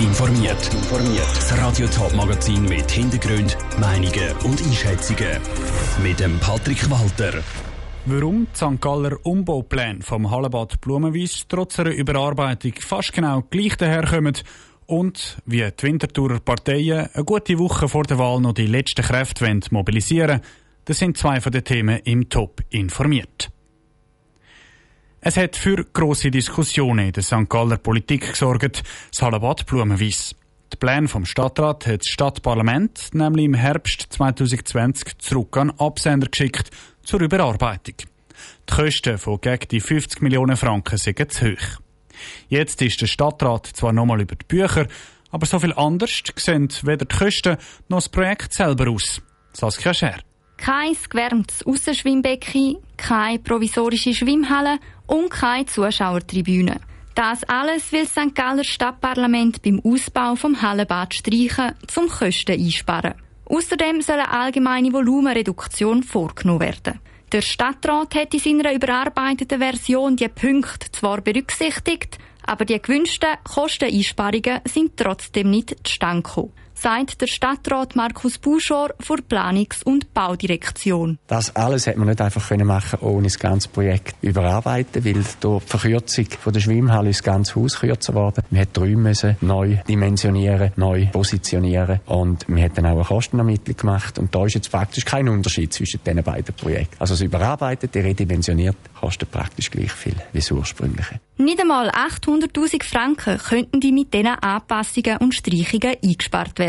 informiert. Das Radio Top Magazin mit Hintergrund, Meinungen und Einschätzungen mit dem Patrick Walter. Warum die St. Galler Umbaupläne vom Hallenbad Blumenwies trotz einer Überarbeitung fast genau gleich daherkommen und wie die Winterthurer Parteien eine gute Woche vor der Wahl noch die letzten Kräfte mobilisieren das sind zwei von den Themen im Top informiert. Es hat für grosse Diskussionen in der St. Galler Politik gesorgt, das Hallenbad Blumenwies. Die Pläne vom Stadtrat hat das Stadtparlament nämlich im Herbst 2020 zurück an Absender geschickt zur Überarbeitung. Die Kosten von gegen die 50 Millionen Franken sind zu hoch. Jetzt ist der Stadtrat zwar nochmal über die Bücher, aber so viel anders sehen weder die Kosten noch das Projekt selber aus. Saskia Scher. Kein gewärmtes Aussenschwimmbecken, keine provisorische Schwimmhalle und keine Zuschauertribüne. Das alles will St. Galler Stadtparlament beim Ausbau vom Hallenbad streichen, zum Kosten einsparen. Außerdem soll eine allgemeine Volumenreduktion vorgenommen werden. Der Stadtrat hat in seiner überarbeiteten Version die Punkte zwar berücksichtigt, aber die gewünschten Kosteneinsparungen sind trotzdem nicht zustande gekommen sagt der Stadtrat Markus Buschor vor Planungs- und Baudirektion. Das alles hätte man nicht einfach machen ohne das ganze Projekt überarbeiten, weil durch die Verkürzung von der Schwimmhalle ist das ganze Haus kürzer geworden. Wir hätten Räume müssen neu dimensionieren, neu positionieren und wir hätten auch eine Kostenermittlung gemacht und da ist jetzt praktisch kein Unterschied zwischen diesen beiden Projekten. Also das überarbeitete, redimensioniert kostet praktisch gleich viel wie das ursprüngliche. Nicht einmal 800.000 Franken könnten die mit diesen Anpassungen und Streichungen eingespart werden.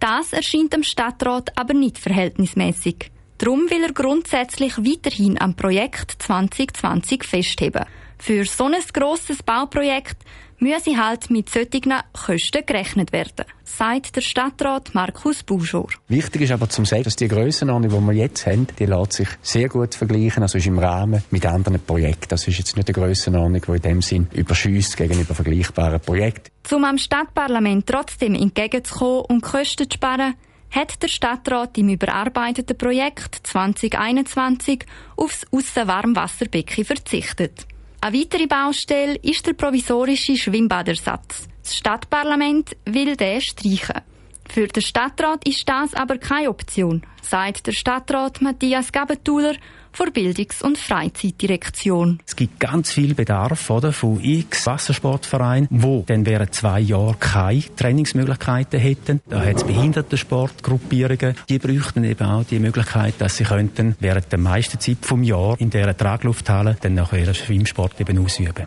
Das erscheint dem Stadtrat aber nicht verhältnismäßig. Darum will er grundsätzlich weiterhin am Projekt 2020 festheben. Für so ein grosses Bauprojekt müsse halt mit solchen Kosten gerechnet werden, sagt der Stadtrat Markus Buschor. Wichtig ist aber zum sagen, dass die Grössenordnung, die wir jetzt haben, die lässt sich sehr gut vergleichen, also ist im Rahmen mit anderen Projekten. Das ist jetzt nicht eine Grössenordnung, die in dem Sinn überschüsst gegenüber vergleichbaren Projekten. Um am Stadtparlament trotzdem entgegenzukommen und Kosten zu sparen, hat der Stadtrat im überarbeiteten Projekt 2021 aufs Aussenwarmwasserbecken verzichtet. Eine weitere Baustelle ist der provisorische Schwimmbadersatz. Das Stadtparlament will den streichen. Für den Stadtrat ist das aber keine Option, sagt der Stadtrat Matthias Gabentuler von Bildungs- und Freizeitdirektion. Es gibt ganz viel Bedarf oder, von x Wassersportvereinen, wo dann während zwei Jahren keine Trainingsmöglichkeiten hätten. Da hat es Behindertensportgruppierungen, die bräuchten eben auch die Möglichkeit, dass sie könnten während der meisten Zeit vom Jahr in dieser Traglufthalle dann nachher ihren Schwimmsport eben ausüben.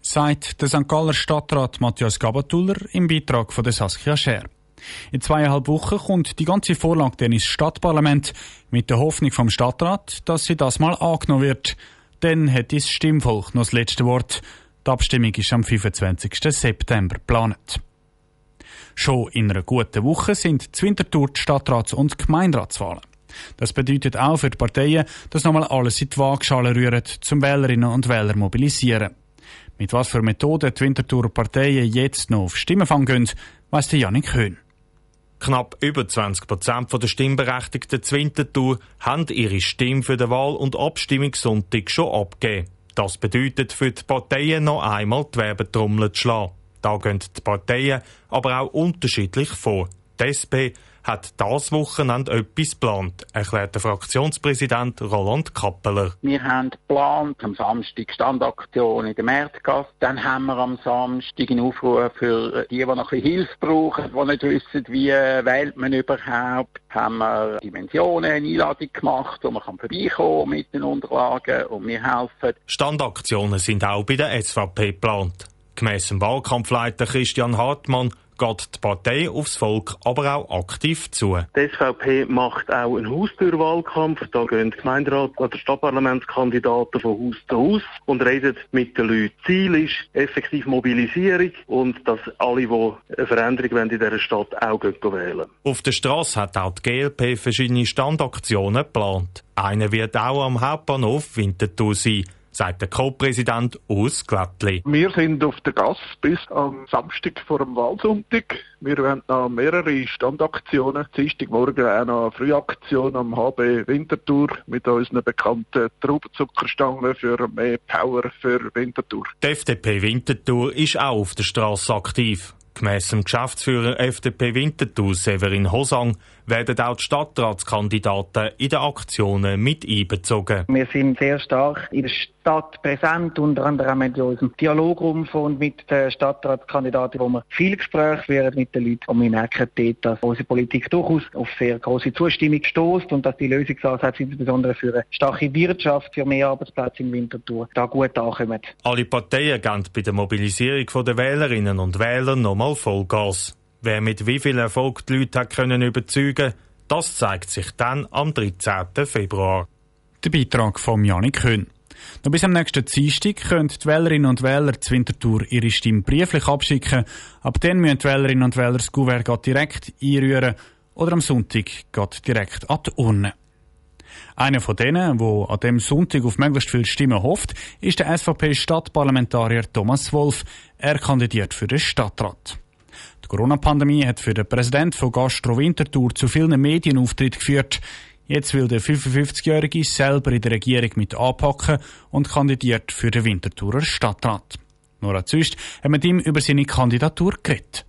Sagt der St. Galler Stadtrat Matthias Gabatuller im Beitrag von der Saskia Scher. In zweieinhalb Wochen kommt die ganze Vorlage dann ins Stadtparlament mit der Hoffnung vom Stadtrat, dass sie das mal angenommen wird. Dann hat das Stimmvolk noch das letzte Wort. Die Abstimmung ist am 25. September geplant. Schon in einer guten Woche sind die Winterthur die Stadtrats- und Gemeinderatswahlen. Das bedeutet auch für die Parteien, dass nochmal alles in die Waagschale rühren, zum Wählerinnen und Wähler mobilisieren. Mit was für Methoden die Winterthurer Parteien jetzt noch auf Stimmenfang gehen, weiss der Janik Höhn. Knapp über 20 Prozent der Stimmberechtigten zu Winterthur haben ihre Stimme für den Wahl- und Abstimmungssonntag schon abgegeben. Das bedeutet für die Parteien noch einmal die Werbetrommel zu schlagen. Da gehen die Parteien aber auch unterschiedlich vor. Die SP hat das Wochenende etwas geplant, erklärt der Fraktionspräsident Roland Kappeler. Wir haben geplant, am Samstag Standaktion in der Märzgasse. Dann haben wir am Samstag einen Aufruf für die, die noch ein bisschen Hilfe brauchen, die nicht wissen, wie wählt man überhaupt. Haben wir Dimensionen, eine Einladung gemacht, wo man kann vorbeikommen mit den Unterlagen und wir helfen. Standaktionen sind auch bei der SVP geplant. Gemäss dem Wahlkampfleiter Christian Hartmann geht die Partei aufs Volk aber auch aktiv zu. Die SVP macht auch einen Haustürwahlkampf. Da gehen die Gemeinderat- oder Stadtparlamentskandidaten von Haus zu Haus und reden mit den Leuten. Ziel ist effektiv Mobilisierung und dass alle, die eine Veränderung wollen in dieser Stadt, auch wählen Auf der Straße hat auch die GLP verschiedene Standaktionen geplant. Eine wird auch am Hauptbahnhof Winterthur sein sagt der Co-Präsident Urs Glattli. Wir sind auf der Gas bis am Samstag vor dem Wahlsonntag. Wir werden noch mehrere Standaktionen. Dienstagmorgen auch noch eine Frühaktion am HB Winterthur mit unseren bekannten Traubenzuckerstangen für mehr Power für Winterthur. Die FDP Winterthur ist auch auf der Straße aktiv. Gemäss dem Geschäftsführer FDP Winterthur Severin Hosang werden auch die Stadtratskandidaten in den Aktionen mit einbezogen. Wir sind sehr stark in der Stadt präsent, unter anderem in unserem Dialograum und mit den Stadtratskandidaten, wo wir viel Gespräche führen mit den Leuten und wir merken dort, dass unsere Politik durchaus auf sehr große Zustimmung stößt und dass die Lösungsansätze insbesondere für eine starke Wirtschaft, für mehr Arbeitsplätze in Winterthur da gut ankommen. Alle Parteien geben bei der Mobilisierung der Wählerinnen und Wähler nochmal Vollgas. Wer mit wie viel Erfolg die Leute hat können überzeugen das zeigt sich dann am 13. Februar. Der Beitrag von Janik Höhn. Noch bis am nächsten Dienstag können die Wählerinnen und Wähler zur Wintertour ihre Stimme brieflich abschicken. Ab dann müssen die Wählerinnen und Wähler das Kuvert direkt einrühren oder am Sonntag direkt an die Urne. Einer von denen, der an dem Sonntag auf möglichst viele Stimmen hofft, ist der SVP-Stadtparlamentarier Thomas Wolf. Er kandidiert für den Stadtrat. Die Corona-Pandemie hat für den Präsidenten von Gastro Winterthur zu vielen Medienauftritten geführt. Jetzt will der 55-Jährige selber in der Regierung mit anpacken und kandidiert für den Winterthurer Stadtrat. Nora Züst hat mit ihm über seine Kandidatur geredet.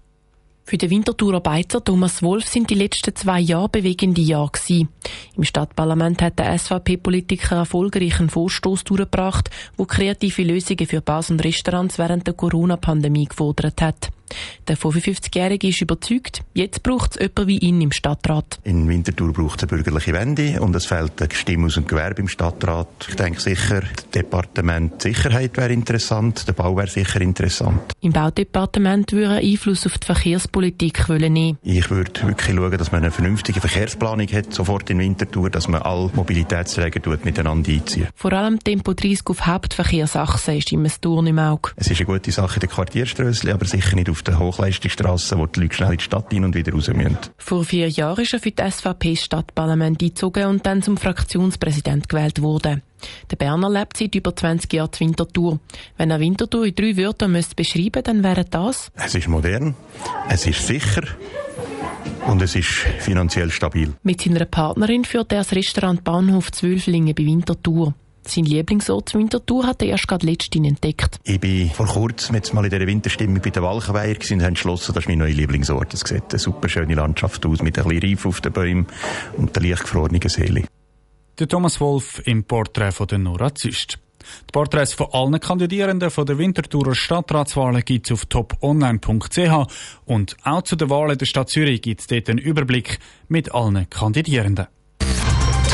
Für den Winterthurer Beizer Thomas Wolf sind die letzten zwei Jahre bewegende Jahre gewesen. Im Stadtparlament hat der SVP-Politiker erfolgreich einen Vorstoß durchgebracht, wo kreative Lösungen für Bars und Restaurants während der Corona-Pandemie gefordert hat. Der 55-Jährige ist überzeugt, jetzt braucht es jemanden wie ihn im Stadtrat. In Winterthur braucht es eine bürgerliche Wende und es fehlt eine Stimme aus dem Gewerbe im Stadtrat. Ich denke sicher, das Departement Sicherheit wäre interessant, der Bau wäre sicher interessant. Im Baudepartement würde Einfluss auf die Verkehrspolitik nehmen. Ich würde wirklich schauen, dass man eine vernünftige Verkehrsplanung hat, sofort in Winterthur, dass man alle Mobilitätsträger miteinander einzieht. Vor allem Tempo 30 auf Hauptverkehrsachsen ist immer ein Turn im Auge. Es ist eine gute Sache in den Quartierströssli, aber sicher nicht auf der Hochleistungsstrasse, wo die Leute schnell in die Stadt hin und wieder raus müssen. Vor vier Jahren ist er für die SVP Stadtparlament eingezogen und dann zum Fraktionspräsident gewählt worden. Der Berner lebt seit über 20 Jahren zur Winterthur. Wenn er Winterthur in drei Wörtern müsste beschreiben dann wäre das? Es ist modern, es ist sicher und es ist finanziell stabil. Mit seiner Partnerin führt er das Restaurant Bahnhof Zwölflingen bei Winterthur. Sein Lieblingsort Winterthur hat er erst gerade letztens entdeckt. Ich bin vor kurzem jetzt mal in dieser Winterstimmung bei den Walchenweiher und habe entschlossen, das ist mein neuer Lieblingsort. Es sieht eine super schöne Landschaft aus mit ein bisschen Reif auf den Bäumen und der leicht gefrorenen Seele. Der Thomas Wolf im Porträt von der Nora Züst. Die Porträts von allen Kandidierenden von der Winterthurer Stadtratswahlen gibt es auf toponline.ch und auch zu den Wahlen der Stadt Zürich gibt es dort einen Überblick mit allen Kandidierenden.